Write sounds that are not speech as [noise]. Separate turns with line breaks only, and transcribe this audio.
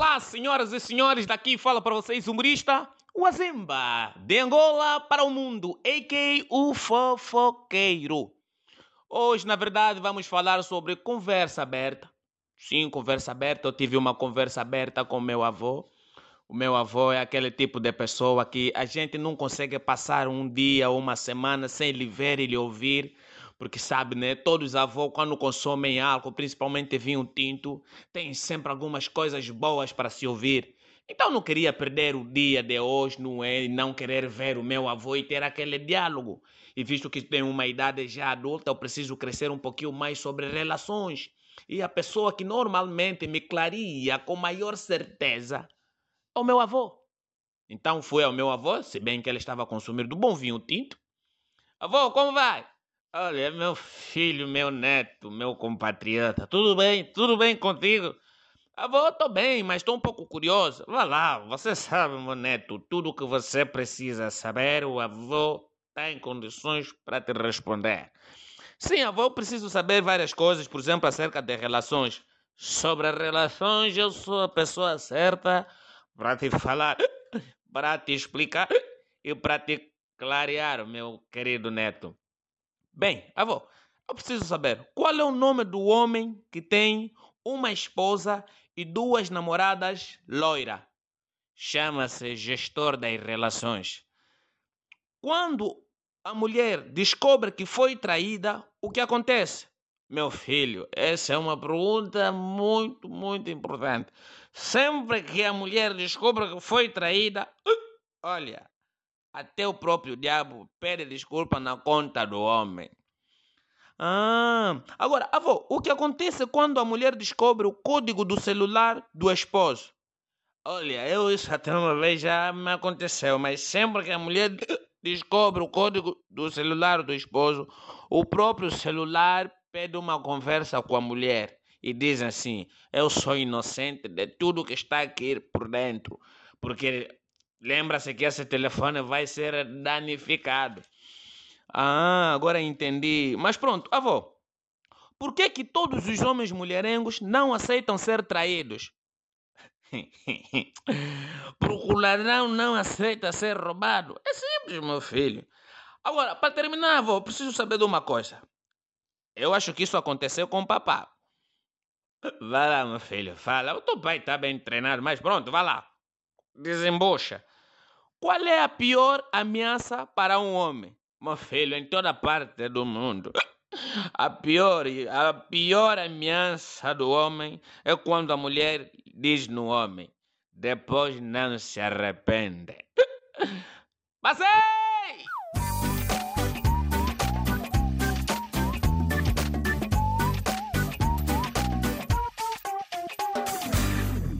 Olá, senhoras e senhores, daqui fala para vocês humorista Wazemba, de Angola para o mundo, a.k.a. o fofoqueiro. Hoje, na verdade, vamos falar sobre conversa aberta. Sim, conversa aberta. Eu tive uma conversa aberta com meu avô. O meu avô é aquele tipo de pessoa que a gente não consegue passar um dia ou uma semana sem lhe ver e lhe ouvir porque sabe, né? Todos os avós, quando consomem álcool, principalmente vinho tinto, têm sempre algumas coisas boas para se ouvir. Então não queria perder o dia de hoje, não é? Não querer ver o meu avô e ter aquele diálogo. E visto que tenho uma idade já adulta, eu preciso crescer um pouquinho mais sobre relações. E a pessoa que normalmente me clareia com maior certeza é o meu avô. Então fui ao meu avô, se bem que ele estava a consumir do bom vinho tinto. Avô, como vai? Olha, é meu filho, meu neto, meu compatriota, tudo bem? Tudo bem contigo? Avô, tô bem, mas estou um pouco curioso. Vá lá, você sabe, meu neto, tudo o que você precisa saber, o avô está em condições para te responder. Sim, avô, preciso saber várias coisas, por exemplo, acerca de relações. Sobre as relações, eu sou a pessoa certa para te falar, para te explicar e para te clarear, meu querido neto. Bem, avô, eu preciso saber qual é o nome do homem que tem uma esposa e duas namoradas loira. Chama-se gestor das relações. Quando a mulher descobre que foi traída, o que acontece? Meu filho, essa é uma pergunta muito, muito importante. Sempre que a mulher descobre que foi traída, olha, até o próprio diabo pede desculpa na conta do homem. Ah, agora, avô, o que acontece quando a mulher descobre o código do celular do esposo? Olha, eu isso até uma vez já me aconteceu, mas sempre que a mulher descobre o código do celular do esposo, o próprio celular pede uma conversa com a mulher e diz assim: Eu sou inocente de tudo que está aqui por dentro, porque Lembra-se que esse telefone vai ser danificado. Ah, agora entendi. Mas pronto, avô. Por que que todos os homens mulherengos não aceitam ser traídos? [laughs] Porque o ladrão não aceita ser roubado. É simples, meu filho. Agora, para terminar, avô, preciso saber de uma coisa. Eu acho que isso aconteceu com o papá. Vai lá, meu filho, fala. O teu pai está bem treinado, mas pronto, vai lá. Desembucha. Qual é a pior ameaça para um homem? Meu filho, em toda parte do mundo. A pior, a pior ameaça do homem é quando a mulher diz no homem, depois não se arrepende. Passei!